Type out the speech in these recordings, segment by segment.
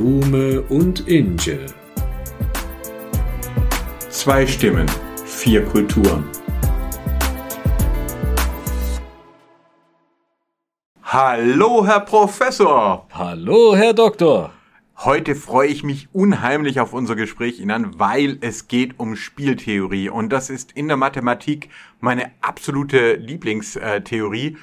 Blume und Inge. Zwei Stimmen, vier Kulturen. Hallo, Herr Professor! Hallo, Herr Doktor! Heute freue ich mich unheimlich auf unser Gespräch Ihnen, weil es geht um Spieltheorie und das ist in der Mathematik meine absolute Lieblingstheorie.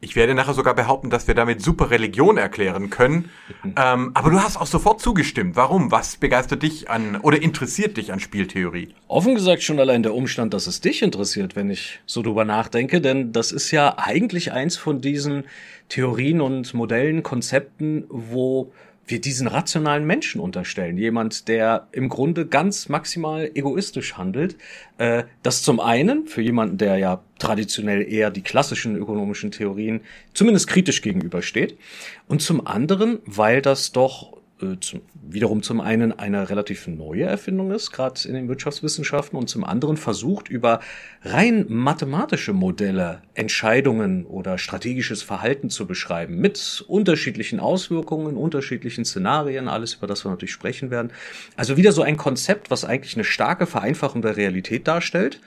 Ich werde nachher sogar behaupten, dass wir damit super Religion erklären können. ähm, aber du hast auch sofort zugestimmt. Warum? Was begeistert dich an oder interessiert dich an Spieltheorie? Offen gesagt schon allein der Umstand, dass es dich interessiert, wenn ich so drüber nachdenke, denn das ist ja eigentlich eins von diesen Theorien und Modellen, Konzepten, wo wir diesen rationalen Menschen unterstellen. Jemand, der im Grunde ganz maximal egoistisch handelt. Äh, das zum einen für jemanden, der ja traditionell eher die klassischen ökonomischen Theorien zumindest kritisch gegenübersteht. Und zum anderen, weil das doch äh, zum, wiederum zum einen eine relativ neue Erfindung ist, gerade in den Wirtschaftswissenschaften, und zum anderen versucht, über rein mathematische Modelle Entscheidungen oder strategisches Verhalten zu beschreiben, mit unterschiedlichen Auswirkungen, unterschiedlichen Szenarien, alles über das wir natürlich sprechen werden. Also wieder so ein Konzept, was eigentlich eine starke Vereinfachung der Realität darstellt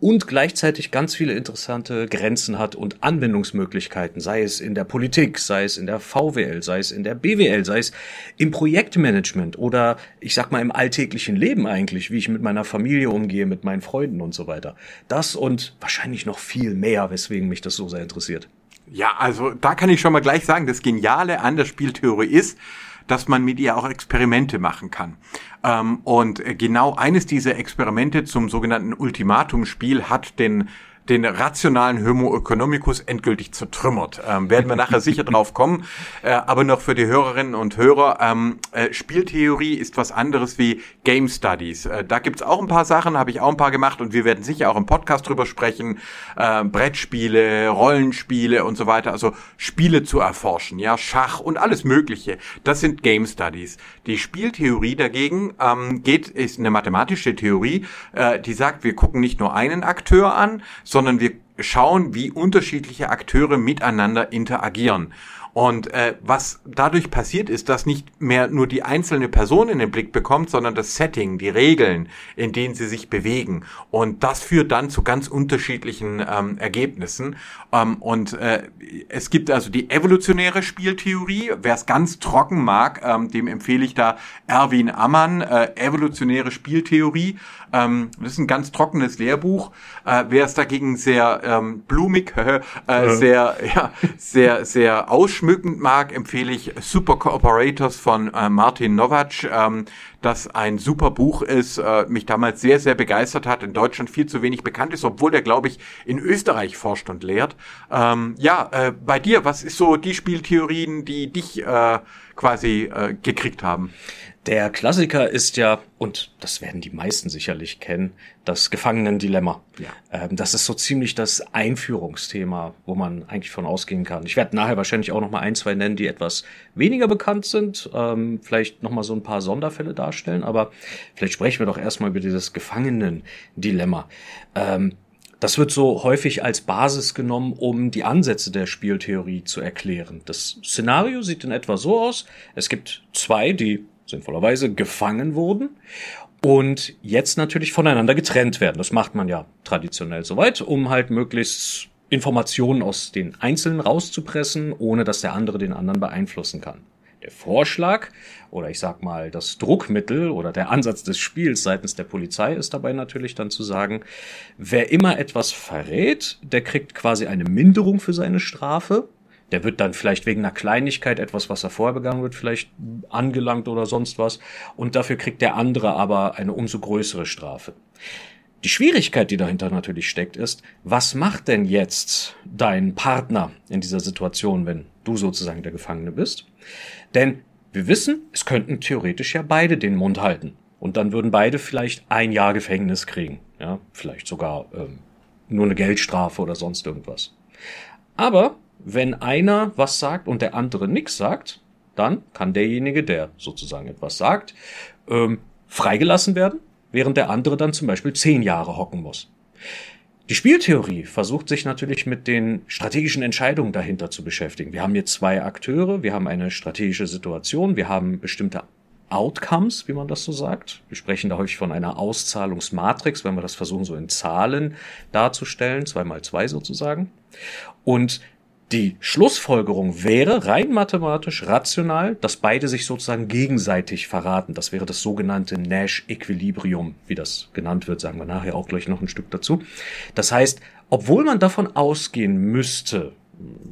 und gleichzeitig ganz viele interessante Grenzen hat und Anwendungsmöglichkeiten, sei es in der Politik, sei es in der VWL, sei es in der BWL, sei es im Projektmanagement oder ich sag mal im alltäglichen Leben eigentlich, wie ich mit meiner Familie umgehe, mit meinen Freunden und so weiter. Das und wahrscheinlich noch viel mehr, weswegen mich das so sehr interessiert. Ja, also da kann ich schon mal gleich sagen, das Geniale an der Spieltheorie ist, dass man mit ihr auch Experimente machen kann. Ähm, und genau eines dieser Experimente zum sogenannten Ultimatumspiel hat den den rationalen Homo economicus endgültig zertrümmert. Ähm, werden wir nachher sicher drauf kommen. Äh, aber noch für die Hörerinnen und Hörer, ähm, äh, Spieltheorie ist was anderes wie Game Studies. Äh, da gibt's auch ein paar Sachen, habe ich auch ein paar gemacht und wir werden sicher auch im Podcast drüber sprechen. Äh, Brettspiele, Rollenspiele und so weiter. Also Spiele zu erforschen, ja, Schach und alles Mögliche. Das sind Game Studies. Die Spieltheorie dagegen ähm, geht, ist eine mathematische Theorie, äh, die sagt, wir gucken nicht nur einen Akteur an, sondern wir schauen, wie unterschiedliche Akteure miteinander interagieren. Und äh, was dadurch passiert ist, dass nicht mehr nur die einzelne Person in den Blick bekommt, sondern das Setting, die Regeln, in denen sie sich bewegen. Und das führt dann zu ganz unterschiedlichen ähm, Ergebnissen. Ähm, und äh, es gibt also die evolutionäre Spieltheorie. Wer es ganz trocken mag, ähm, dem empfehle ich da Erwin Ammann, äh, evolutionäre Spieltheorie. Ähm, das ist ein ganz trockenes Lehrbuch. Äh, wer es dagegen sehr ähm, blumig, äh, sehr, ja, sehr, sehr ausschmückend mag, empfehle ich Super Cooperators von äh, Martin Novac, ähm, das ein super Buch ist, äh, mich damals sehr, sehr begeistert hat, in Deutschland viel zu wenig bekannt ist, obwohl der, glaube ich, in Österreich forscht und lehrt. Ähm, ja, äh, bei dir, was ist so die Spieltheorien, die dich äh, quasi äh, gekriegt haben? Der Klassiker ist ja, und das werden die meisten sicherlich kennen, das Gefangenendilemma. Ja. Ähm, das ist so ziemlich das Einführungsthema, wo man eigentlich von ausgehen kann. Ich werde nachher wahrscheinlich auch noch mal ein, zwei nennen, die etwas weniger bekannt sind, ähm, vielleicht noch mal so ein paar Sonderfälle darstellen, aber vielleicht sprechen wir doch erstmal über dieses Gefangenendilemma. Ähm, das wird so häufig als Basis genommen, um die Ansätze der Spieltheorie zu erklären. Das Szenario sieht in etwa so aus. Es gibt zwei, die sinnvollerweise gefangen wurden und jetzt natürlich voneinander getrennt werden. Das macht man ja traditionell soweit, um halt möglichst Informationen aus den Einzelnen rauszupressen, ohne dass der andere den anderen beeinflussen kann. Der Vorschlag oder ich sag mal das Druckmittel oder der Ansatz des Spiels seitens der Polizei ist dabei natürlich dann zu sagen, wer immer etwas verrät, der kriegt quasi eine Minderung für seine Strafe der wird dann vielleicht wegen einer Kleinigkeit, etwas, was er vorher begangen wird, vielleicht angelangt oder sonst was. Und dafür kriegt der andere aber eine umso größere Strafe. Die Schwierigkeit, die dahinter natürlich steckt, ist, was macht denn jetzt dein Partner in dieser Situation, wenn du sozusagen der Gefangene bist? Denn wir wissen, es könnten theoretisch ja beide den Mund halten. Und dann würden beide vielleicht ein Jahr Gefängnis kriegen. Ja, vielleicht sogar ähm, nur eine Geldstrafe oder sonst irgendwas. Aber wenn einer was sagt und der andere nichts sagt, dann kann derjenige, der sozusagen etwas sagt, ähm, freigelassen werden, während der andere dann zum Beispiel zehn Jahre hocken muss. Die Spieltheorie versucht sich natürlich mit den strategischen Entscheidungen dahinter zu beschäftigen. Wir haben hier zwei Akteure, wir haben eine strategische Situation, wir haben bestimmte Outcomes, wie man das so sagt. Wir sprechen da häufig von einer Auszahlungsmatrix, wenn wir das versuchen, so in Zahlen darzustellen, zwei mal zwei sozusagen. Und die Schlussfolgerung wäre rein mathematisch rational, dass beide sich sozusagen gegenseitig verraten. Das wäre das sogenannte Nash-Equilibrium, wie das genannt wird, sagen wir nachher auch gleich noch ein Stück dazu. Das heißt, obwohl man davon ausgehen müsste,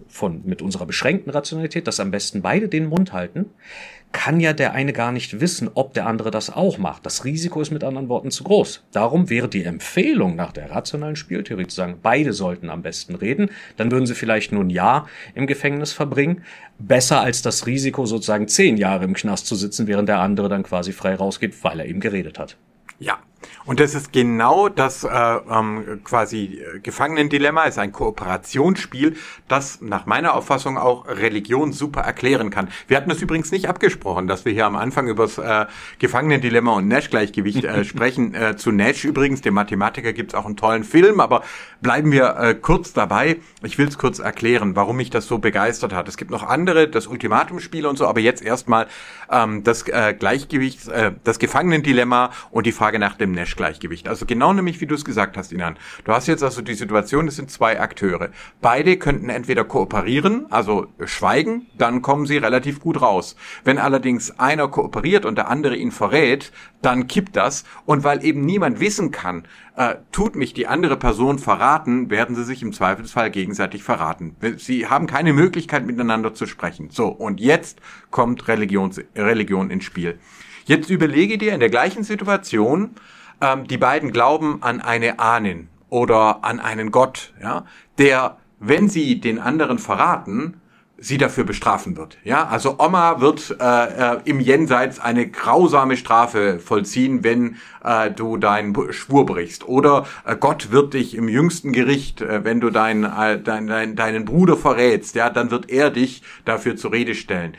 von, mit unserer beschränkten Rationalität, dass am besten beide den Mund halten, kann ja der eine gar nicht wissen, ob der andere das auch macht. Das Risiko ist mit anderen Worten zu groß. Darum wäre die Empfehlung nach der rationalen Spieltheorie zu sagen, beide sollten am besten reden. Dann würden sie vielleicht nur ein Jahr im Gefängnis verbringen. Besser als das Risiko, sozusagen zehn Jahre im Knast zu sitzen, während der andere dann quasi frei rausgeht, weil er eben geredet hat. Ja, und das ist genau das äh, ähm, quasi äh, Gefangenendilemma, ist ein Kooperationsspiel, das nach meiner Auffassung auch Religion super erklären kann. Wir hatten es übrigens nicht abgesprochen, dass wir hier am Anfang über das äh, Gefangenendilemma und Nash-Gleichgewicht äh, sprechen. Äh, zu Nash übrigens, dem Mathematiker, gibt's auch einen tollen Film, aber bleiben wir äh, kurz dabei. Ich will es kurz erklären, warum mich das so begeistert hat. Es gibt noch andere, das Ultimatumspiel und so, aber jetzt erstmal ähm, das äh, Gleichgewicht, äh, das Gefangenendilemma und die Frage nach dem Nash. Nash-Gleichgewicht. Also genau nämlich, wie du es gesagt hast, Inan. Du hast jetzt also die Situation, es sind zwei Akteure. Beide könnten entweder kooperieren, also schweigen, dann kommen sie relativ gut raus. Wenn allerdings einer kooperiert und der andere ihn verrät, dann kippt das. Und weil eben niemand wissen kann, äh, tut mich die andere Person verraten, werden sie sich im Zweifelsfall gegenseitig verraten. Sie haben keine Möglichkeit miteinander zu sprechen. So, und jetzt kommt Religion, Religion ins Spiel. Jetzt überlege dir in der gleichen Situation, ähm, die beiden glauben an eine Ahnen oder an einen Gott, ja, der, wenn sie den anderen verraten, sie dafür bestrafen wird. Ja, also Oma wird äh, äh, im Jenseits eine grausame Strafe vollziehen, wenn äh, du deinen Schwur brichst. Oder äh, Gott wird dich im jüngsten Gericht, äh, wenn du dein, äh, dein, dein, deinen Bruder verrätst, ja, dann wird er dich dafür zur Rede stellen.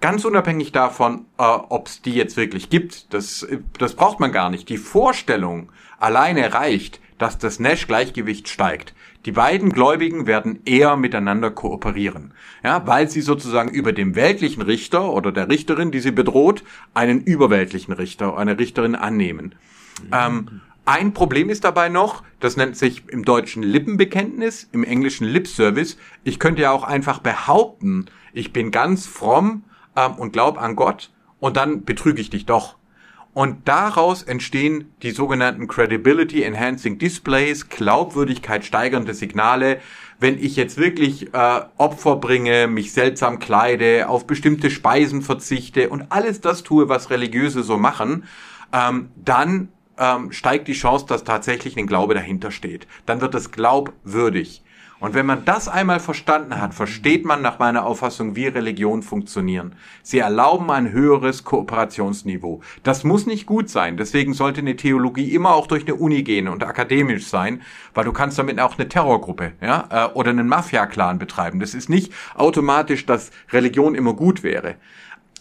Ganz unabhängig davon, äh, ob es die jetzt wirklich gibt, das, das braucht man gar nicht. Die Vorstellung alleine reicht, dass das Nash-Gleichgewicht steigt. Die beiden Gläubigen werden eher miteinander kooperieren, ja, weil sie sozusagen über dem weltlichen Richter oder der Richterin, die sie bedroht, einen überweltlichen Richter, eine Richterin annehmen. Mhm. Ähm, ein Problem ist dabei noch, das nennt sich im Deutschen Lippenbekenntnis, im Englischen Lip Service. Ich könnte ja auch einfach behaupten, ich bin ganz fromm ähm, und glaub an Gott und dann betrüge ich dich doch. Und daraus entstehen die sogenannten Credibility Enhancing Displays, Glaubwürdigkeit steigernde Signale. Wenn ich jetzt wirklich äh, Opfer bringe, mich seltsam kleide, auf bestimmte Speisen verzichte und alles das tue, was Religiöse so machen, ähm, dann ähm, steigt die Chance, dass tatsächlich ein Glaube dahinter steht. Dann wird es glaubwürdig. Und wenn man das einmal verstanden hat, versteht man nach meiner Auffassung, wie Religionen funktionieren. Sie erlauben ein höheres Kooperationsniveau. Das muss nicht gut sein. Deswegen sollte eine Theologie immer auch durch eine Uni gehen und akademisch sein, weil du kannst damit auch eine Terrorgruppe ja, äh, oder einen Mafia-Clan betreiben. Das ist nicht automatisch, dass Religion immer gut wäre,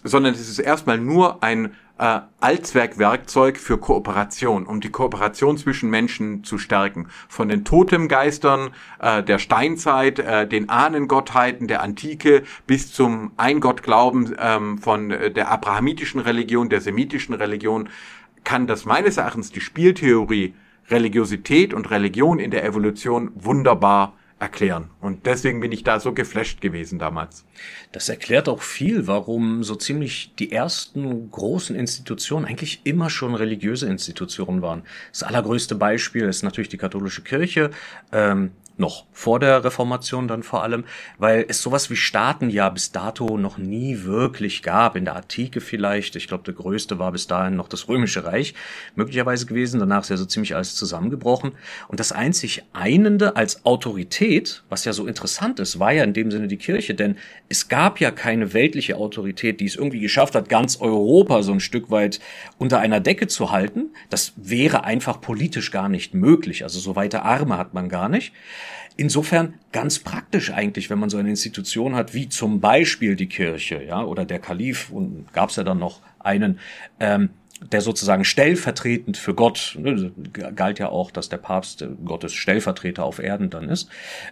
sondern es ist erstmal nur ein äh, Allzweckwerkzeug für Kooperation, um die Kooperation zwischen Menschen zu stärken. Von den Totemgeistern äh, der Steinzeit, äh, den Ahnengottheiten der Antike bis zum Eingottglauben ähm, von äh, der abrahamitischen Religion, der semitischen Religion, kann das meines Erachtens die Spieltheorie Religiosität und Religion in der Evolution wunderbar erklären. Und deswegen bin ich da so geflasht gewesen damals. Das erklärt auch viel, warum so ziemlich die ersten großen Institutionen eigentlich immer schon religiöse Institutionen waren. Das allergrößte Beispiel ist natürlich die katholische Kirche. Ähm, noch vor der Reformation dann vor allem, weil es sowas wie Staaten ja bis dato noch nie wirklich gab. In der Antike vielleicht, ich glaube, der größte war bis dahin noch das Römische Reich möglicherweise gewesen. Danach ist ja so ziemlich alles zusammengebrochen. Und das einzig Einende als Autorität, was ja so interessant ist, war ja in dem Sinne die Kirche, denn es gab ja keine weltliche Autorität, die es irgendwie geschafft hat, ganz Europa so ein Stück weit unter einer Decke zu halten. Das wäre einfach politisch gar nicht möglich. Also so weite Arme hat man gar nicht. Insofern ganz praktisch eigentlich, wenn man so eine Institution hat, wie zum Beispiel die Kirche, ja, oder der Kalif, und gab es ja dann noch einen, ähm, der sozusagen stellvertretend für Gott, ne, galt ja auch, dass der Papst äh, Gottes Stellvertreter auf Erden dann ist,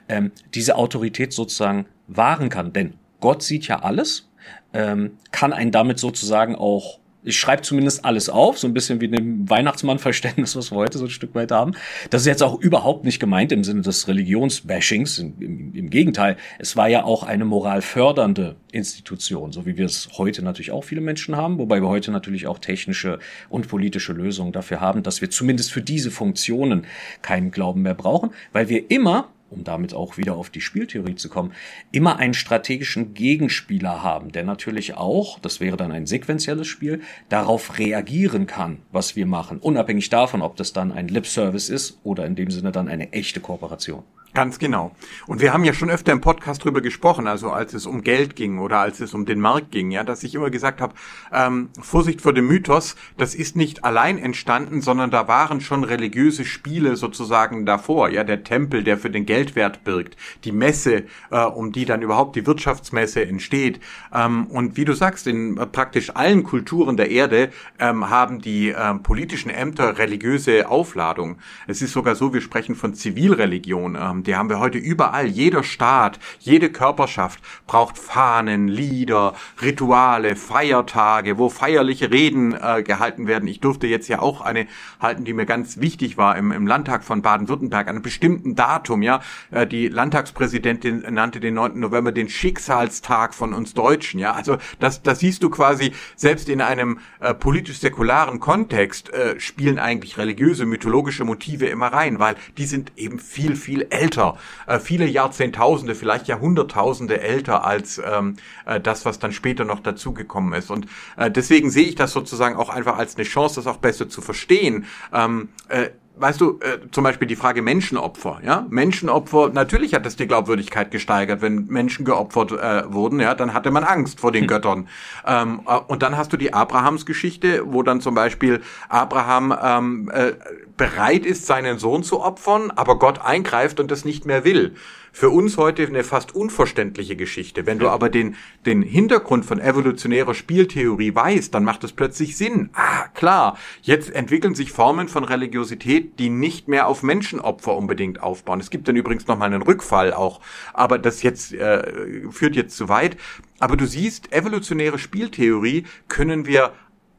ähm, diese Autorität sozusagen wahren kann. Denn Gott sieht ja alles, ähm, kann einen damit sozusagen auch Ich schreibe zumindest alles auf, so ein bisschen wie dem Weihnachtsmann-Verständnis, was wir heute so ein Stück weit haben. Das ist jetzt auch überhaupt nicht gemeint im Sinne des Religionsbashings. Im, im, Im, Gegenteil, es war ja auch eine moralfördernde Institution, so wie wir es heute natürlich auch viele Menschen haben, wobei wir heute natürlich auch technische und politische Lösungen dafür haben, dass wir zumindest für diese Funktionen keinen Glauben mehr brauchen, weil wir immer um damit auch wieder auf die Spieltheorie zu kommen, immer einen strategischen Gegenspieler haben, der natürlich auch, das wäre dann ein sequenzielles Spiel, darauf reagieren kann, was wir machen, unabhängig davon, ob das dann ein Lip-Service ist oder in dem Sinne dann eine echte Kooperation. Ganz genau. Und wir haben ja schon öfter im Podcast drüber gesprochen, also als es um Geld ging oder als es um den Markt ging, ja, dass ich immer gesagt habe, ähm, Vorsicht vor dem Mythos, das ist nicht allein entstanden, sondern da waren schon religiöse Spiele sozusagen davor, ja, der Tempel, der für den Geldwert birgt, die Messe, äh, um die dann überhaupt die Wirtschaftsmesse entsteht. Ähm, und wie du sagst, in äh, praktisch allen Kulturen der Erde ähm, haben die äh, politischen Ämter religiöse Aufladung. Es ist sogar so, wir sprechen von Zivilreligion. Die haben wir heute überall. Jeder Staat, jede Körperschaft braucht Fahnen, Lieder, Rituale, Feiertage, wo feierliche Reden äh, gehalten werden. Ich durfte jetzt ja auch eine halten, die mir ganz wichtig war im, im Landtag von Baden-Württemberg, an einem bestimmten Datum. Ja, äh, die Landtagspräsidentin nannte den 9. November den Schicksalstag von uns Deutschen. Ja, also das, das siehst du quasi selbst in einem äh, politisch-säkularen Kontext äh, spielen eigentlich religiöse, mythologische Motive immer rein, weil die sind eben viel, viel älter älter, äh, viele Jahrzehntausende, vielleicht Jahrhunderttausende älter als ähm, äh, das, was dann später noch dazugekommen ist. Und äh, deswegen sehe ich das sozusagen auch einfach als eine Chance, das auch besser zu verstehen. Ähm, äh, weißt du, äh, zum Beispiel die Frage Menschenopfer, ja? Menschenopfer, natürlich hat das die Glaubwürdigkeit gesteigert, wenn Menschen geopfert äh, wurden, ja, dann hatte man Angst vor den hm. Göttern. Ähm, äh, und dann hast du die Abrahams-Geschichte, wo dann zum Beispiel Abraham ähm, äh, bereit ist, seinen Sohn zu opfern, aber Gott eingreift und das nicht mehr will. Für uns heute eine fast unverständliche Geschichte. Wenn du aber den, den Hintergrund von evolutionärer Spieltheorie weißt, dann macht es plötzlich Sinn. Ah, klar, jetzt entwickeln sich Formen von Religiosität, die nicht mehr auf Menschenopfer unbedingt aufbauen. Es gibt dann übrigens nochmal einen Rückfall auch, aber das jetzt äh, führt jetzt zu weit. Aber du siehst, evolutionäre Spieltheorie können wir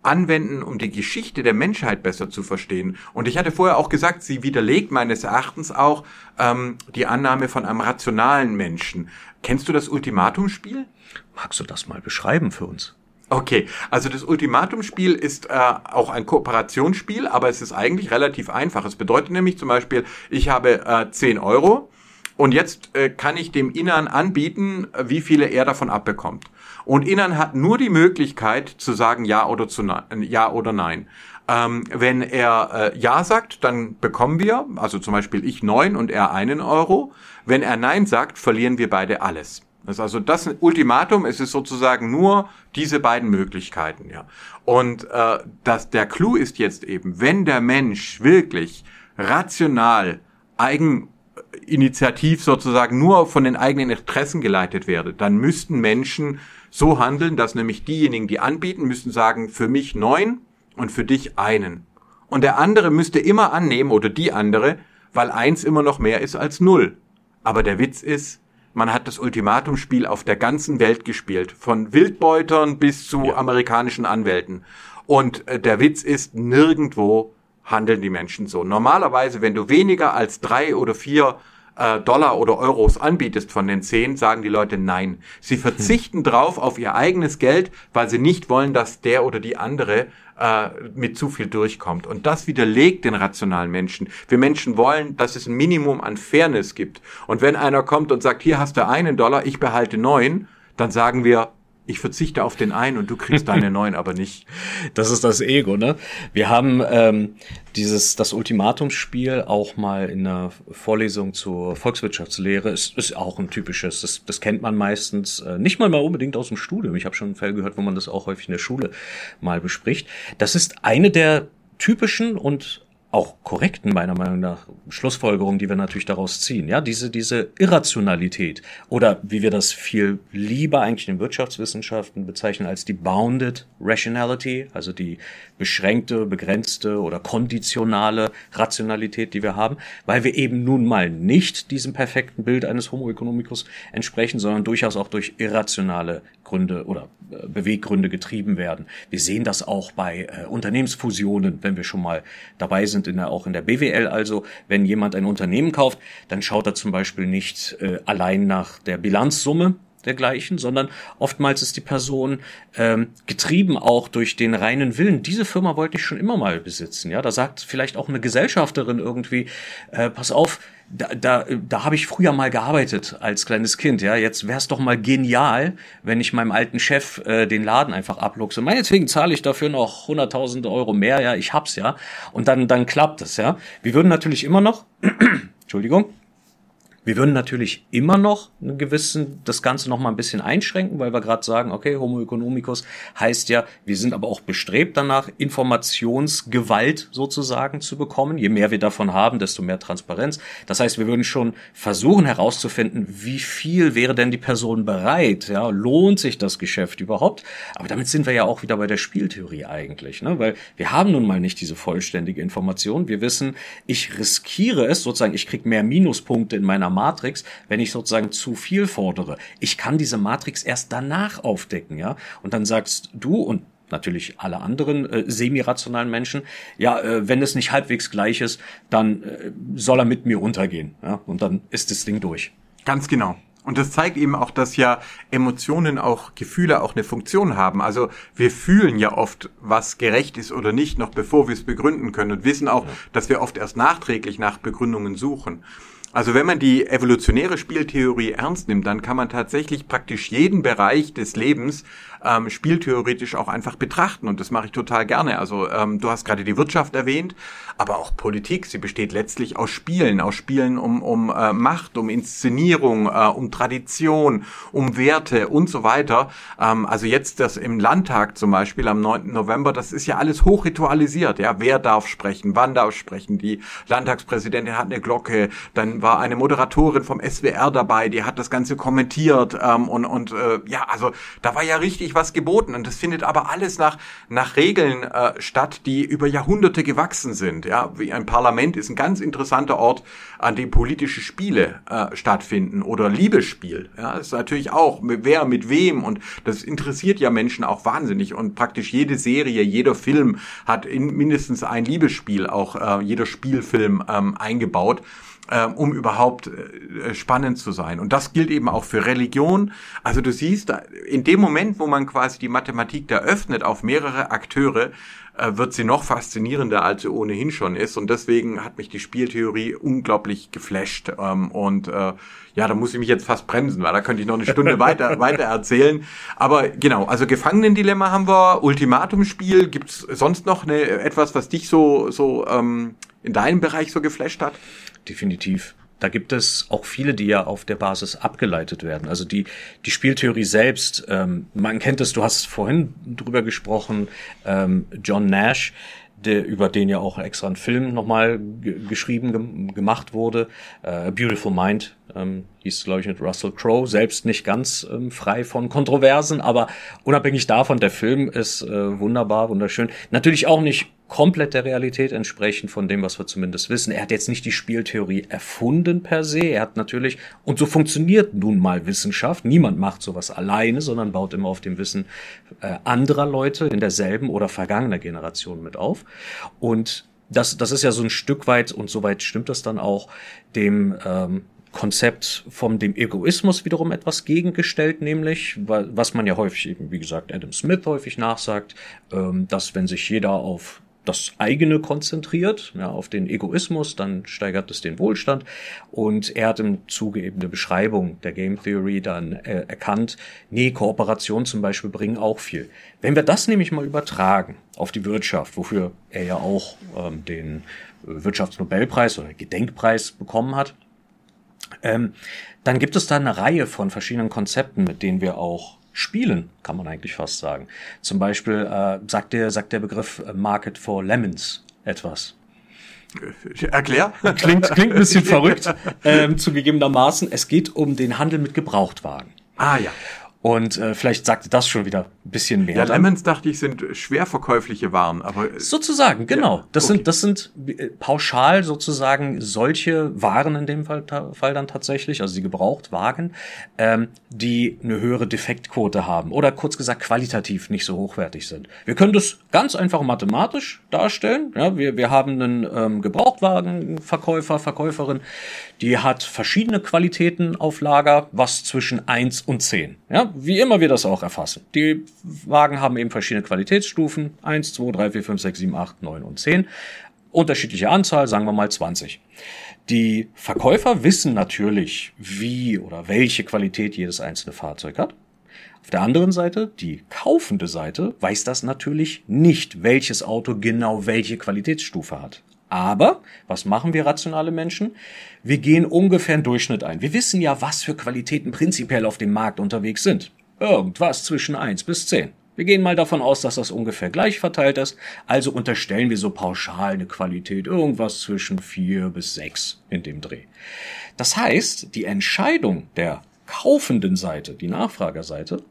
anwenden, um die Geschichte der Menschheit besser zu verstehen. Und ich hatte vorher auch gesagt, sie widerlegt meines Erachtens auch ähm, die Annahme von einem rationalen Menschen. Kennst du das Ultimatumspiel? Magst du das mal beschreiben für uns? Okay, also das Ultimatumspiel ist äh, auch ein Kooperationsspiel, aber es ist eigentlich relativ einfach. Es bedeutet nämlich zum Beispiel, ich habe äh, 10 Euro und jetzt äh, kann ich dem Innern anbieten, wie viele er davon abbekommt. Und Innern hat nur die Möglichkeit zu sagen ja oder zu nein, ja oder nein. Ähm, wenn er äh, ja sagt, dann bekommen wir, also zum Beispiel ich neun und er einen Euro. Wenn er nein sagt, verlieren wir beide alles. Das ist also das Ultimatum, es ist sozusagen nur diese beiden Möglichkeiten, ja. Und äh, das, der Clou ist jetzt eben, wenn der Mensch wirklich rational, eigeninitiativ sozusagen nur von den eigenen Interessen geleitet werde, dann müssten Menschen so handeln, dass nämlich diejenigen, die anbieten, müssen sagen, für mich neun und für dich einen. Und der andere müsste immer annehmen oder die andere, weil eins immer noch mehr ist als null. Aber der Witz ist, man hat das Ultimatumspiel auf der ganzen Welt gespielt, von Wildbeutern bis zu ja. amerikanischen Anwälten. Und äh, der Witz ist, nirgendwo handeln die Menschen so. Normalerweise, wenn du weniger als drei oder vier äh, Dollar oder Euros anbietest von den zehn, sagen die Leute nein. Sie verzichten hm. drauf auf ihr eigenes Geld, weil sie nicht wollen, dass der oder die andere äh, mit zu viel durchkommt. Und das widerlegt den rationalen Menschen. Wir Menschen wollen, dass es ein Minimum an Fairness gibt. Und wenn einer kommt und sagt, hier hast du einen Dollar, ich behalte neun, dann sagen wir, ich verzichte auf den einen und du kriegst deine neuen aber nicht. Das ist das Ego, ne? Wir haben ähm, dieses das Ultimatumsspiel auch mal in einer Vorlesung zur Volkswirtschaftslehre. Ist, ist auch ein typisches, das, das kennt man meistens äh, nicht mal mal unbedingt aus dem Studium. Ich habe schon Fälle gehört, wo man das auch häufig in der Schule mal bespricht. Das ist eine der typischen und auch korrekten, meiner Meinung nach, Schlussfolgerungen, die wir natürlich daraus ziehen. Ja, diese, diese Irrationalität oder wie wir das viel lieber eigentlich in Wirtschaftswissenschaften bezeichnen als die Bounded Rationality, also die beschränkte, begrenzte oder konditionale Rationalität, die wir haben, weil wir eben nun mal nicht diesem perfekten Bild eines Homo economicus entsprechen, sondern durchaus auch durch irrationale Gründe oder äh, Beweggründe getrieben werden. Wir sehen das auch bei äh, Unternehmensfusionen, wenn wir schon mal dabei sind, in der, auch in der BWL. Also, wenn jemand ein Unternehmen kauft, dann schaut er zum Beispiel nicht äh, allein nach der Bilanzsumme, dergleichen, sondern oftmals ist die Person ähm, getrieben auch durch den reinen Willen. Diese Firma wollte ich schon immer mal besitzen. Ja, da sagt vielleicht auch eine Gesellschafterin irgendwie: äh, Pass auf, da, da, da habe ich früher mal gearbeitet als kleines Kind, ja. Jetzt wäre es doch mal genial, wenn ich meinem alten Chef äh, den Laden einfach abluchse. Meinetwegen zahle ich dafür noch 100.000 Euro mehr, ja, ich hab's, ja. Und dann, dann klappt es, ja. Wir würden natürlich immer noch, Entschuldigung, wir würden natürlich immer noch einen gewissen, das Ganze noch mal ein bisschen einschränken, weil wir gerade sagen, okay, Homo economicus heißt ja, wir sind aber auch bestrebt danach, Informationsgewalt sozusagen zu bekommen. Je mehr wir davon haben, desto mehr Transparenz. Das heißt, wir würden schon versuchen herauszufinden, wie viel wäre denn die Person bereit? Ja, lohnt sich das Geschäft überhaupt? Aber damit sind wir ja auch wieder bei der Spieltheorie eigentlich, ne? weil wir haben nun mal nicht diese vollständige Information. Wir wissen, ich riskiere es sozusagen, ich krieg mehr Minuspunkte in meiner Matrix, wenn ich sozusagen zu viel fordere. Ich kann diese Matrix erst danach aufdecken, ja. Und dann sagst du und natürlich alle anderen äh, semi-rationalen Menschen, ja, äh, wenn es nicht halbwegs gleich ist, dann äh, soll er mit mir untergehen, ja, und dann ist das Ding durch. Ganz genau. Und das zeigt eben auch, dass ja Emotionen auch Gefühle auch eine Funktion haben. Also wir fühlen ja oft, was gerecht ist oder nicht, noch bevor wir es begründen können und wissen auch, ja. dass wir oft erst nachträglich nach Begründungen suchen. Also wenn man die evolutionäre Spieltheorie ernst nimmt, dann kann man tatsächlich praktisch jeden Bereich des Lebens ähm, spieltheoretisch auch einfach betrachten und das mache ich total gerne. Also ähm, du hast gerade die Wirtschaft erwähnt, aber auch Politik. Sie besteht letztlich aus Spielen, aus Spielen um, um äh, Macht, um Inszenierung, äh, um Tradition, um Werte und so weiter. Ähm, also jetzt das im Landtag zum Beispiel am 9. November, das ist ja alles hochritualisiert. Ja, wer darf sprechen, wann darf sprechen? Die Landtagspräsidentin hat eine Glocke, dann war eine Moderatorin vom SWR dabei, die hat das Ganze kommentiert ähm, und und äh, ja, also da war ja richtig was geboten. Und das findet aber alles nach, nach Regeln äh, statt, die über Jahrhunderte gewachsen sind. Ja, wie ein Parlament ist ein ganz interessanter Ort, an dem politische Spiele äh, stattfinden oder Liebesspiel. Ja, das ist natürlich auch, wer mit wem und das interessiert ja Menschen auch wahnsinnig und praktisch jede Serie, jeder Film hat in mindestens ein Liebesspiel, auch äh, jeder Spielfilm ähm, eingebaut um überhaupt äh, spannend zu sein. Und das gilt eben auch für Religion. Also du siehst, in dem Moment, wo man quasi die Mathematik da öffnet auf mehrere Akteure, äh, wird sie noch faszinierender, als sie ohnehin schon ist. Und deswegen hat mich die Spieltheorie unglaublich geflasht. Ähm, und äh, ja, da muss ich mich jetzt fast bremsen, weil da könnte ich noch eine Stunde weiter, weiter erzählen. Aber genau, also Gefangenendilemma haben wir, Ultimatumspiel. Gibt's sonst noch eine, etwas, was dich so, so ähm, in deinem Bereich so geflasht hat? Definitiv. Da gibt es auch viele, die ja auf der Basis abgeleitet werden. Also die, die Spieltheorie selbst, ähm, man kennt es, du hast vorhin drüber gesprochen, ähm, John Nash, der, über den ja auch extra ein Film nochmal geschrieben, ge gemacht wurde. Äh, Beautiful Mind ähm, hieß, glaube ich, mit Russell Crowe, selbst nicht ganz ähm, frei von Kontroversen, aber unabhängig davon, der Film ist äh, wunderbar, wunderschön. Natürlich auch nicht komplett der Realität entsprechend von dem, was wir zumindest wissen. Er hat jetzt nicht die Spieltheorie erfunden per se. Er hat natürlich, und so funktioniert nun mal Wissenschaft. Niemand macht sowas alleine, sondern baut immer auf dem Wissen äh, anderer Leute in derselben oder vergangener Generation mit auf. Und das, das ist ja so ein Stück weit, und soweit stimmt das dann auch, dem ähm, Konzept vom dem Egoismus wiederum etwas gegengestellt, nämlich, was man ja häufig eben, wie gesagt, Adam Smith häufig nachsagt, ähm, dass wenn sich jeder auf das eigene konzentriert, ja, auf den Egoismus, dann steigert es den Wohlstand. Und er hat im Zuge eben der Beschreibung der Game Theory dann äh, erkannt, nee, Kooperation zum Beispiel bringen auch viel. Wenn wir das nämlich mal übertragen auf die Wirtschaft, wofür er ja auch ähm, den Wirtschaftsnobelpreis oder Gedenkpreis bekommen hat, ähm, dann gibt es da eine Reihe von verschiedenen Konzepten, mit denen wir auch spielen, kann man eigentlich fast sagen. Zum Beispiel äh, sagt, der, sagt der Begriff äh, Market for Lemons etwas. Erklär. Klingt, klingt ein bisschen verrückt, ähm, zugegebenermaßen. Es geht um den Handel mit Gebrauchtwagen. Ah ja. Und äh, vielleicht sagte das schon wieder ein bisschen mehr. Ja, dann. Lemons dachte ich sind schwer verkäufliche Waren, aber Sozusagen, genau. Ja, das okay. sind das sind äh, pauschal sozusagen solche Waren in dem Fall, Fall dann tatsächlich, also die Gebrauchtwagen, ähm, die eine höhere Defektquote haben oder kurz gesagt qualitativ nicht so hochwertig sind. Wir können das ganz einfach mathematisch darstellen. Ja, wir, wir haben einen ähm, Gebrauchtwagenverkäufer, Verkäuferin, die hat verschiedene Qualitäten auf Lager, was zwischen 1 und 10. Ja, wie immer wir das auch erfassen. Die Wagen haben eben verschiedene Qualitätsstufen. 1, 2, 3, 4, 5, 6, 7, 8, 9 und 10. Unterschiedliche Anzahl, sagen wir mal 20. Die Verkäufer wissen natürlich, wie oder welche Qualität jedes einzelne Fahrzeug hat. Auf der anderen Seite, die kaufende Seite, weiß das natürlich nicht, welches Auto genau welche Qualitätsstufe hat. Aber was machen wir rationale Menschen? Wir gehen ungefähr einen Durchschnitt ein. Wir wissen ja, was für Qualitäten prinzipiell auf dem Markt unterwegs sind. Irgendwas zwischen 1 bis 10. Wir gehen mal davon aus, dass das ungefähr gleich verteilt ist. Also unterstellen wir so pauschal eine Qualität irgendwas zwischen 4 bis 6 in dem Dreh. Das heißt, die Entscheidung der kaufenden Seite, die Nachfragerseite,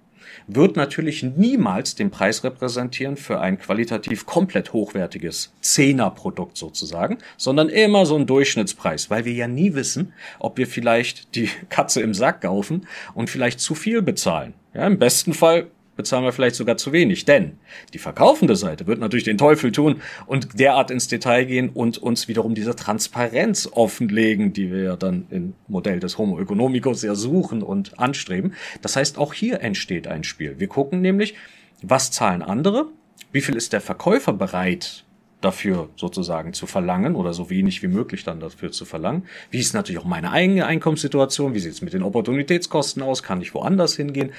wird natürlich niemals den Preis repräsentieren für ein qualitativ komplett hochwertiges Zehner-Produkt sozusagen, sondern immer so ein Durchschnittspreis, weil wir ja nie wissen, ob wir vielleicht die Katze im Sack kaufen und vielleicht zu viel bezahlen. Ja, im besten Fall bezahlen wir vielleicht sogar zu wenig. Denn die verkaufende Seite wird natürlich den Teufel tun und derart ins Detail gehen und uns wiederum diese Transparenz offenlegen, die wir ja dann im Modell des Homo economicus ja suchen und anstreben. Das heißt, auch hier entsteht ein Spiel. Wir gucken nämlich, was zahlen andere, wie viel ist der Verkäufer bereit dafür sozusagen zu verlangen oder so wenig wie möglich dann dafür zu verlangen. Wie ist natürlich auch meine eigene Einkommenssituation? Wie sieht es mit den Opportunitätskosten aus? Kann ich woanders hingehen?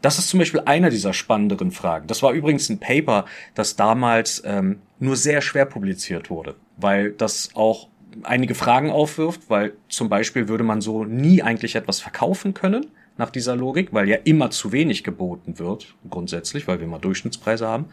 Das ist zum Beispiel einer dieser spannenderen Fragen. Das war übrigens ein Paper, das damals ähm, nur sehr schwer publiziert wurde, weil das auch einige Fragen aufwirft, weil zum Beispiel würde man so nie eigentlich etwas verkaufen können nach dieser Logik, weil ja immer zu wenig geboten wird, grundsätzlich, weil wir mal Durchschnittspreise haben.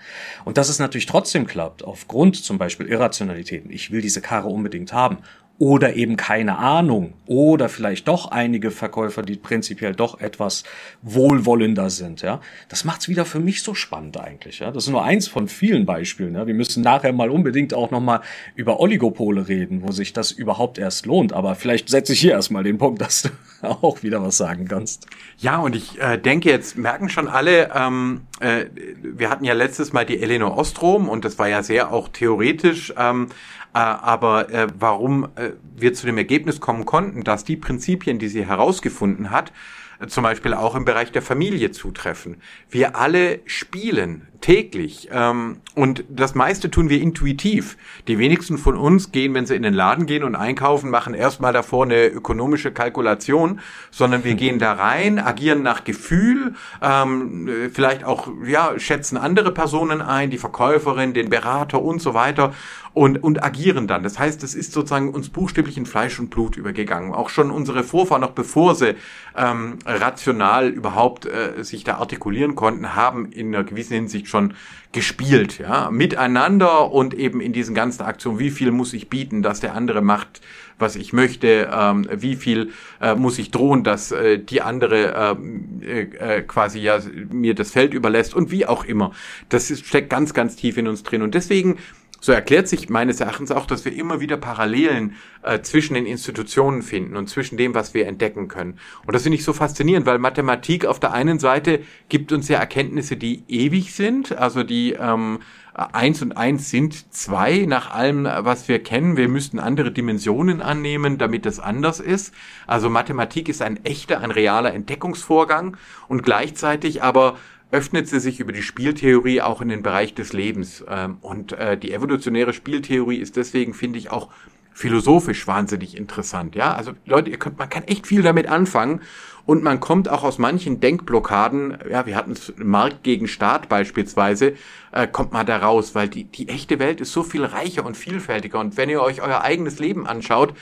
Und dass es natürlich trotzdem klappt, aufgrund zum Beispiel Irrationalitäten, ich will diese Karre unbedingt haben, oder eben keine Ahnung, oder vielleicht doch einige Verkäufer, die prinzipiell doch etwas wohlwollender sind, ja. Das macht's wieder für mich so spannend eigentlich, ja. Das ist nur eins von vielen Beispielen, ja. Wir müssen nachher mal unbedingt auch nochmal über Oligopole reden, wo sich das überhaupt erst lohnt. Aber vielleicht setze ich hier erstmal den Punkt, dass du auch wieder was sagen kannst. Ja, und ich äh, denke, jetzt merken schon alle, ähm, äh, wir hatten ja letztes Mal die Elinor Ostrom und das war ja sehr auch theoretisch, ähm, äh, aber äh, warum äh, wir zu dem Ergebnis kommen konnten, dass die Prinzipien, die sie herausgefunden hat, äh, zum Beispiel auch im Bereich der Familie zutreffen. Wir alle spielen täglich ähm, und das meiste tun wir intuitiv. Die wenigsten von uns gehen, wenn sie in den Laden gehen und einkaufen, machen erstmal davor eine ökonomische Kalkulation, sondern wir gehen da rein, agieren nach Gefühl, ähm, äh, vielleicht auch ja schätzen andere Personen ein, die Verkäuferin, den Berater und so weiter und, und agieren dann. Das heißt, es ist sozusagen uns buchstäblich in Fleisch und Blut übergegangen. Auch schon unsere Vorfahren, noch bevor sie ähm, rational überhaupt äh, sich da artikulieren konnten, haben in einer gewissen Hinsicht schon gespielt, ja, miteinander und eben in diesen ganzen Aktionen, wie viel muss ich bieten, dass der andere macht, was ich möchte, ähm, wie viel äh, muss ich drohen, dass äh, die andere ähm, äh, äh, quasi ja mir das Feld überlässt? Und wie auch immer. Das ist, steckt ganz, ganz tief in uns drin. Und deswegen so erklärt sich meines Erachtens auch, dass wir immer wieder Parallelen äh, zwischen den Institutionen finden und zwischen dem, was wir entdecken können. Und das finde ich so faszinierend, weil Mathematik auf der einen Seite gibt uns ja Erkenntnisse, die ewig sind, also die ähm, eins und eins sind zwei nach allem, was wir kennen. Wir müssten andere Dimensionen annehmen, damit das anders ist. Also Mathematik ist ein echter, ein realer Entdeckungsvorgang und gleichzeitig aber öffnet sie sich über die Spieltheorie auch in den Bereich des Lebens. Ähm, Und äh, die evolutionäre Spieltheorie ist deswegen, finde ich, auch philosophisch wahnsinnig interessant. Ja, also Leute, ihr könnt, man kann echt viel damit anfangen und man kommt auch aus manchen Denkblockaden, ja, wir hatten Markt gegen Staat beispielsweise, äh, kommt mal da raus, weil die, die echte Welt ist so viel reicher und vielfältiger und wenn ihr euch euer eigenes Leben anschaut,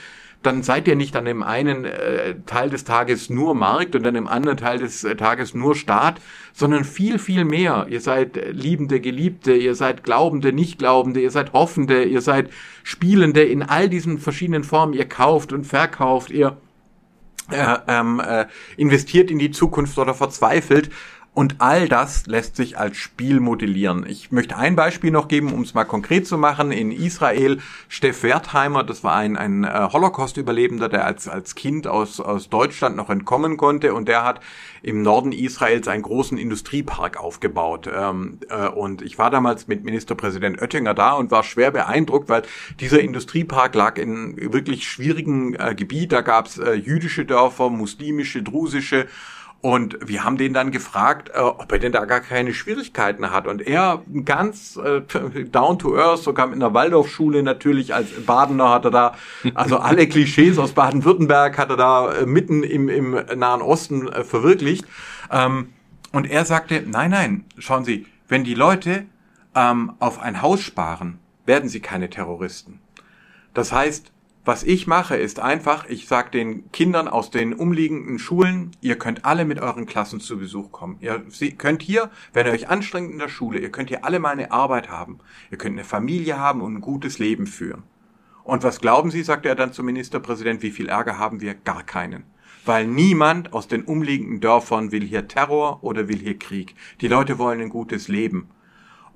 dann seid ihr nicht an dem einen äh, Teil des Tages nur Markt und dann im anderen Teil des äh, Tages nur Staat, sondern viel, viel mehr. Ihr seid Liebende, Geliebte, ihr seid Glaubende, Nicht-Glaubende, ihr seid Hoffende, ihr seid Spielende in all diesen verschiedenen Formen. Ihr kauft und verkauft, ihr äh, ähm, äh, investiert in die Zukunft oder verzweifelt. Und all das lässt sich als Spiel modellieren. Ich möchte ein Beispiel noch geben, um es mal konkret zu machen. In Israel, Steff Wertheimer, das war ein, ein äh, Holocaust-Überlebender, der als, als Kind aus, aus Deutschland noch entkommen konnte und der hat im Norden Israels einen großen Industriepark aufgebaut. Ähm, äh, und ich war damals mit Ministerpräsident Oettinger da und war schwer beeindruckt, weil dieser Industriepark lag in wirklich schwierigen äh, Gebiet. Da gab es äh, jüdische Dörfer, muslimische, drusische und wir haben den dann gefragt, äh, ob er denn da gar keine Schwierigkeiten hat. Und er ganz äh, down to earth, sogar mit einer Waldorfschule natürlich als Badener hat er da, also alle Klischees aus Baden-Württemberg hat er da äh, mitten im, im Nahen Osten äh, verwirklicht. Ähm, und er sagte, nein, nein, schauen Sie, wenn die Leute ähm, auf ein Haus sparen, werden sie keine Terroristen. Das heißt, was ich mache, ist einfach, ich sage den Kindern aus den umliegenden Schulen, ihr könnt alle mit euren Klassen zu Besuch kommen. Ihr könnt hier, wenn ihr euch anstrengt in der Schule, ihr könnt hier alle mal eine Arbeit haben. Ihr könnt eine Familie haben und ein gutes Leben führen. Und was glauben Sie, sagte er dann zum Ministerpräsident, wie viel Ärger haben wir? Gar keinen. Weil niemand aus den umliegenden Dörfern will hier Terror oder will hier Krieg. Die Leute wollen ein gutes Leben.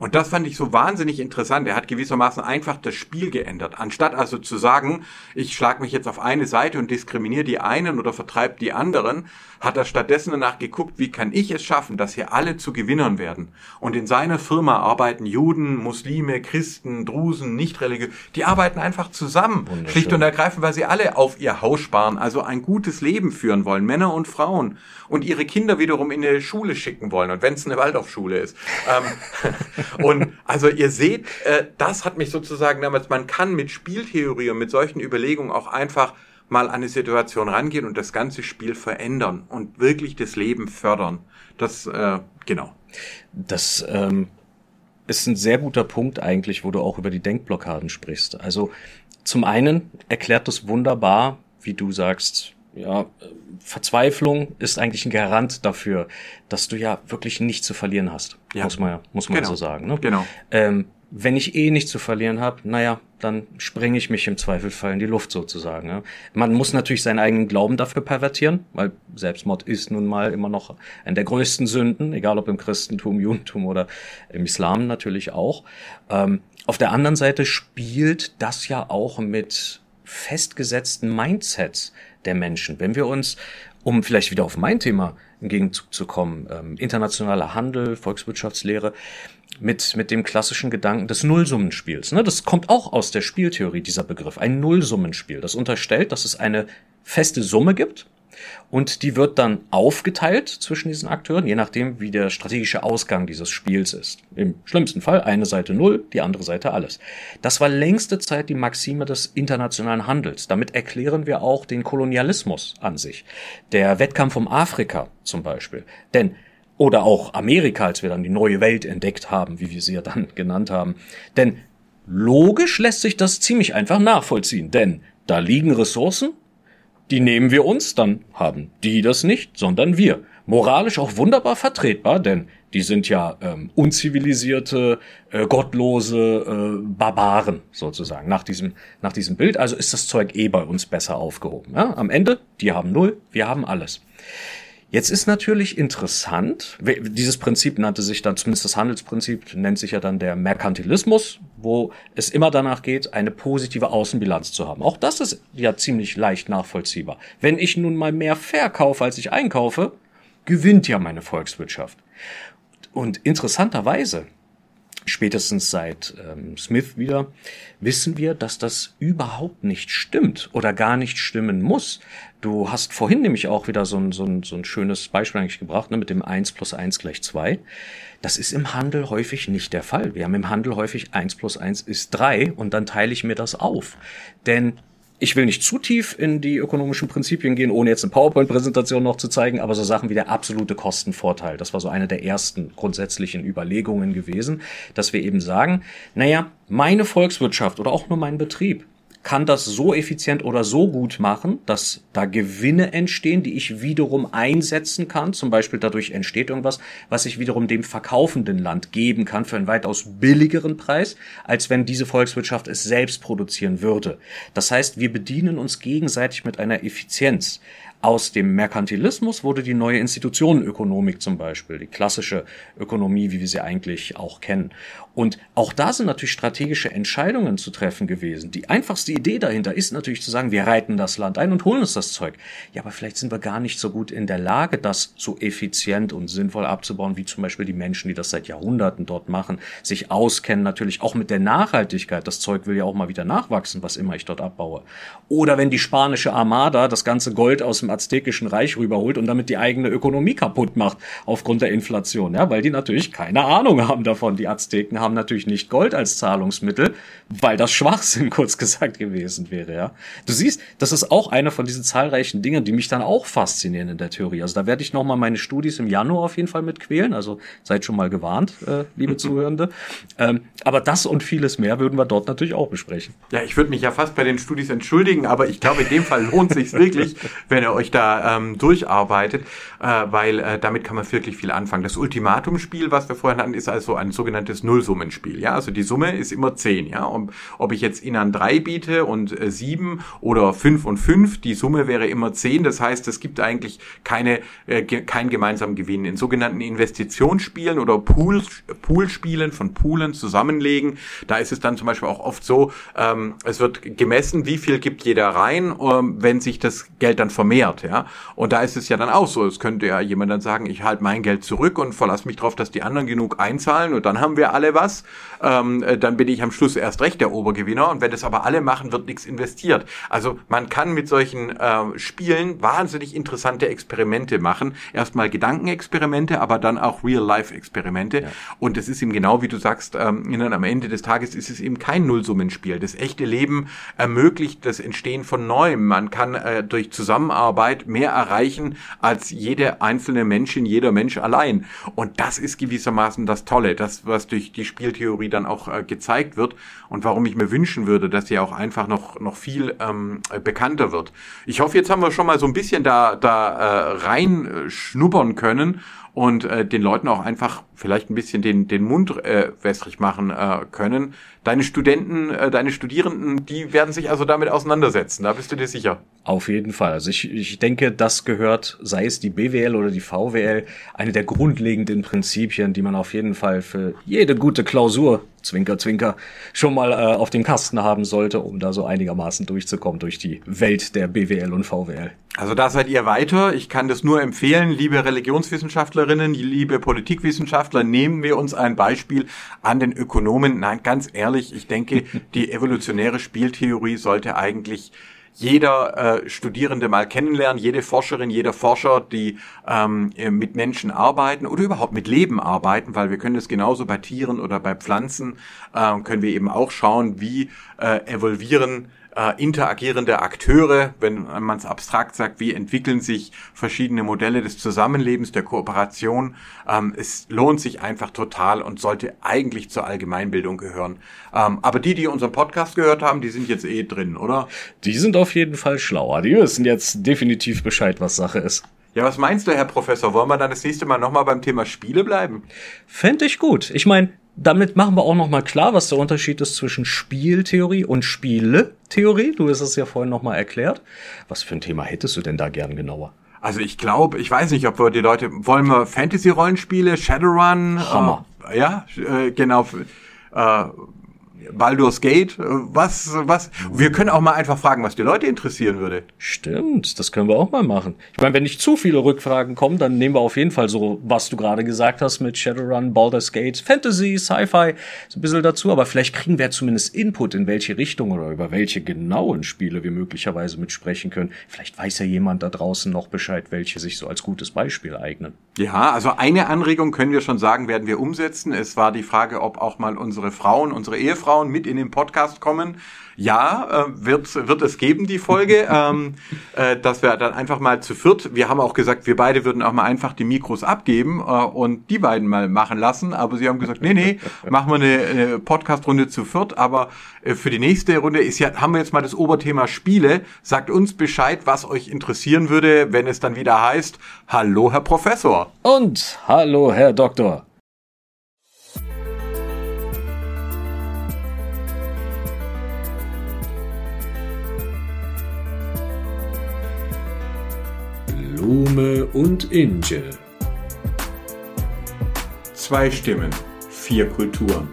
Und das fand ich so wahnsinnig interessant. Er hat gewissermaßen einfach das Spiel geändert. Anstatt also zu sagen, ich schlage mich jetzt auf eine Seite und diskriminiere die einen oder vertreibe die anderen, hat er stattdessen danach geguckt, wie kann ich es schaffen, dass hier alle zu Gewinnern werden. Und in seiner Firma arbeiten Juden, Muslime, Christen, Drusen, Nichtreligiöse, die arbeiten einfach zusammen. Schlicht und ergreifend, weil sie alle auf ihr Haus sparen, also ein gutes Leben führen wollen, Männer und Frauen. Und ihre Kinder wiederum in eine Schule schicken wollen. Und wenn es eine Waldorfschule ist. Ähm, und also ihr seht, äh, das hat mich sozusagen damals, man kann mit Spieltheorie und mit solchen Überlegungen auch einfach mal an eine Situation rangehen und das ganze Spiel verändern und wirklich das Leben fördern. Das, äh, genau. Das ähm, ist ein sehr guter Punkt eigentlich, wo du auch über die Denkblockaden sprichst. Also zum einen erklärt das wunderbar, wie du sagst, ja, Verzweiflung ist eigentlich ein Garant dafür, dass du ja wirklich nichts zu verlieren hast. Ja. Muss man ja, muss man genau. so sagen. Ne? Genau. Ähm, wenn ich eh nichts zu verlieren habe, naja, dann springe ich mich im Zweifelsfall in die Luft sozusagen. Ja. Man muss natürlich seinen eigenen Glauben dafür pervertieren, weil Selbstmord ist nun mal immer noch eine der größten Sünden, egal ob im Christentum, Judentum oder im Islam natürlich auch. Ähm, auf der anderen Seite spielt das ja auch mit festgesetzten Mindsets der Menschen. Wenn wir uns, um vielleicht wieder auf mein Thema im Gegenzug zu kommen, ähm, internationaler Handel, Volkswirtschaftslehre, mit, mit dem klassischen Gedanken des Nullsummenspiels. Ne? Das kommt auch aus der Spieltheorie, dieser Begriff. Ein Nullsummenspiel. Das unterstellt, dass es eine feste Summe gibt, und die wird dann aufgeteilt zwischen diesen Akteuren, je nachdem, wie der strategische Ausgang dieses Spiels ist. Im schlimmsten Fall eine Seite null, die andere Seite alles. Das war längste Zeit die Maxime des internationalen Handels. Damit erklären wir auch den Kolonialismus an sich. Der Wettkampf um Afrika zum Beispiel. Denn oder auch Amerika, als wir dann die neue Welt entdeckt haben, wie wir sie ja dann genannt haben. Denn logisch lässt sich das ziemlich einfach nachvollziehen, denn da liegen Ressourcen, die nehmen wir uns, dann haben die das nicht, sondern wir. Moralisch auch wunderbar vertretbar, denn die sind ja ähm, unzivilisierte, äh, gottlose äh, Barbaren sozusagen nach diesem nach diesem Bild. Also ist das Zeug eh bei uns besser aufgehoben. Ja? Am Ende, die haben null, wir haben alles. Jetzt ist natürlich interessant, dieses Prinzip nannte sich dann, zumindest das Handelsprinzip, nennt sich ja dann der Merkantilismus, wo es immer danach geht, eine positive Außenbilanz zu haben. Auch das ist ja ziemlich leicht nachvollziehbar. Wenn ich nun mal mehr verkaufe, als ich einkaufe, gewinnt ja meine Volkswirtschaft. Und interessanterweise spätestens seit ähm, Smith wieder, wissen wir, dass das überhaupt nicht stimmt oder gar nicht stimmen muss. Du hast vorhin nämlich auch wieder so ein, so ein, so ein schönes Beispiel eigentlich gebracht, ne, mit dem 1 plus 1 gleich 2. Das ist im Handel häufig nicht der Fall. Wir haben im Handel häufig 1 plus 1 ist 3 und dann teile ich mir das auf. Denn ich will nicht zu tief in die ökonomischen Prinzipien gehen, ohne jetzt eine PowerPoint-Präsentation noch zu zeigen, aber so Sachen wie der absolute Kostenvorteil, das war so eine der ersten grundsätzlichen Überlegungen gewesen, dass wir eben sagen, naja, meine Volkswirtschaft oder auch nur mein Betrieb kann das so effizient oder so gut machen, dass da Gewinne entstehen, die ich wiederum einsetzen kann. Zum Beispiel dadurch entsteht irgendwas, was ich wiederum dem verkaufenden Land geben kann für einen weitaus billigeren Preis, als wenn diese Volkswirtschaft es selbst produzieren würde. Das heißt, wir bedienen uns gegenseitig mit einer Effizienz. Aus dem Merkantilismus wurde die neue Institutionenökonomik zum Beispiel, die klassische Ökonomie, wie wir sie eigentlich auch kennen. Und auch da sind natürlich strategische Entscheidungen zu treffen gewesen. Die einfachste Idee dahinter ist natürlich zu sagen, wir reiten das Land ein und holen uns das Zeug. Ja, aber vielleicht sind wir gar nicht so gut in der Lage, das so effizient und sinnvoll abzubauen, wie zum Beispiel die Menschen, die das seit Jahrhunderten dort machen, sich auskennen natürlich auch mit der Nachhaltigkeit. Das Zeug will ja auch mal wieder nachwachsen, was immer ich dort abbaue. Oder wenn die spanische Armada das ganze Gold aus dem aztekischen Reich rüberholt und damit die eigene Ökonomie kaputt macht aufgrund der Inflation, ja, weil die natürlich keine Ahnung haben davon. Die Azteken haben natürlich nicht Gold als Zahlungsmittel, weil das Schwachsinn kurz gesagt gewesen wäre, ja. Du siehst, das ist auch einer von diesen zahlreichen Dingen, die mich dann auch faszinieren in der Theorie. Also da werde ich nochmal meine Studis im Januar auf jeden Fall mit quälen, also seid schon mal gewarnt, äh, liebe Zuhörende. Ähm, aber das und vieles mehr würden wir dort natürlich auch besprechen. Ja, ich würde mich ja fast bei den Studis entschuldigen, aber ich glaube, in dem Fall lohnt sich wirklich, wenn ihr euch da ähm, durcharbeitet, äh, weil äh, damit kann man wirklich viel anfangen. Das Ultimatumspiel, was wir vorhin hatten, ist also ein sogenanntes Nullsummenspiel. Ja, also die Summe ist immer 10. Ja, und ob ich jetzt Inan 3 biete und äh, 7 oder 5 und 5, die Summe wäre immer 10. Das heißt, es gibt eigentlich keine, äh, ge keinen gemeinsamen Gewinn. In sogenannten Investitionsspielen oder Pool, Poolspielen von Poolen zusammenlegen, da ist es dann zum Beispiel auch oft so, ähm, es wird gemessen, wie viel gibt jeder rein, ähm, wenn sich das Geld dann vermehrt. Ja, und da ist es ja dann auch so. Es könnte ja jemand dann sagen, ich halte mein Geld zurück und verlasse mich darauf, dass die anderen genug einzahlen und dann haben wir alle was. Ähm, äh, dann bin ich am Schluss erst recht der Obergewinner. Und wenn das aber alle machen, wird nichts investiert. Also man kann mit solchen äh, Spielen wahnsinnig interessante Experimente machen. Erstmal Gedankenexperimente, aber dann auch Real-Life-Experimente. Ja. Und es ist eben genau wie du sagst, ähm, am Ende des Tages ist es eben kein Nullsummenspiel. Das echte Leben ermöglicht das Entstehen von Neuem. Man kann äh, durch Zusammenarbeit mehr erreichen als jede einzelne Menschin, jeder Mensch allein. Und das ist gewissermaßen das Tolle, das, was durch die Spieltheorie dann auch äh, gezeigt wird und warum ich mir wünschen würde, dass sie auch einfach noch, noch viel ähm, bekannter wird. Ich hoffe, jetzt haben wir schon mal so ein bisschen da, da äh, rein äh, schnuppern können und äh, den Leuten auch einfach vielleicht ein bisschen den, den Mund äh, wässrig machen äh, können. Deine Studenten, äh, deine Studierenden, die werden sich also damit auseinandersetzen, da bist du dir sicher. Auf jeden Fall. Also ich, ich denke, das gehört, sei es die BWL oder die VWL, eine der grundlegenden Prinzipien, die man auf jeden Fall für jede gute Klausur Zwinker, Zwinker, schon mal äh, auf dem Kasten haben sollte, um da so einigermaßen durchzukommen durch die Welt der BWL und VWL. Also da seid ihr weiter. Ich kann das nur empfehlen, liebe Religionswissenschaftlerinnen, liebe Politikwissenschaftler, nehmen wir uns ein Beispiel an den Ökonomen. Nein, ganz ehrlich, ich denke, die evolutionäre Spieltheorie sollte eigentlich jeder äh, Studierende mal kennenlernen, jede Forscherin, jeder Forscher, die ähm, mit Menschen arbeiten oder überhaupt mit Leben arbeiten, weil wir können das genauso bei Tieren oder bei Pflanzen, äh, können wir eben auch schauen, wie äh, evolvieren äh, interagierende Akteure, wenn man es abstrakt sagt, wie entwickeln sich verschiedene Modelle des Zusammenlebens, der Kooperation. Ähm, es lohnt sich einfach total und sollte eigentlich zur Allgemeinbildung gehören. Ähm, aber die, die unseren Podcast gehört haben, die sind jetzt eh drin, oder? Die sind auf jeden Fall schlauer. Die wissen jetzt definitiv Bescheid, was Sache ist. Ja, was meinst du, Herr Professor? Wollen wir dann das nächste Mal nochmal beim Thema Spiele bleiben? Fände ich gut. Ich meine, damit machen wir auch noch mal klar, was der Unterschied ist zwischen Spieltheorie und Spieletheorie. Du hast es ja vorhin noch mal erklärt. Was für ein Thema hättest du denn da gern genauer? Also ich glaube, ich weiß nicht, ob wir die Leute wollen wir Fantasy-Rollenspiele, Shadowrun, Hammer. Äh, ja, äh, genau. Äh, Baldur's Gate, äh, was, was? Wir können auch mal einfach fragen, was die Leute interessieren würde. Stimmt, das können wir auch mal machen. Ich meine, wenn nicht zu viele Rückfragen kommen, dann nehmen wir auf jeden Fall so, was du gerade gesagt hast mit Shadowrun, Baldur's Gate, Fantasy, Sci-Fi, so ein bisschen dazu, aber vielleicht kriegen wir zumindest Input, in welche Richtung oder über welche genauen Spiele wir möglicherweise mitsprechen können. Vielleicht weiß ja jemand da draußen noch Bescheid, welche sich so als gutes Beispiel eignen. Ja, also eine Anregung können wir schon sagen, werden wir umsetzen. Es war die Frage, ob auch mal unsere Frauen, unsere Ehefrauen Jungfrauen mit in den Podcast kommen. Ja, äh, wird, wird es geben, die Folge, ähm, äh, dass wir dann einfach mal zu viert, wir haben auch gesagt, wir beide würden auch mal einfach die Mikros abgeben äh, und die beiden mal machen lassen, aber sie haben gesagt, nee, nee, machen wir eine, eine Podcast-Runde zu viert, aber äh, für die nächste Runde ist ja, haben wir jetzt mal das Oberthema Spiele. Sagt uns Bescheid, was euch interessieren würde, wenn es dann wieder heißt, hallo Herr Professor. Und hallo Herr Doktor. Blume und Inge. Zwei Stimmen, vier Kulturen.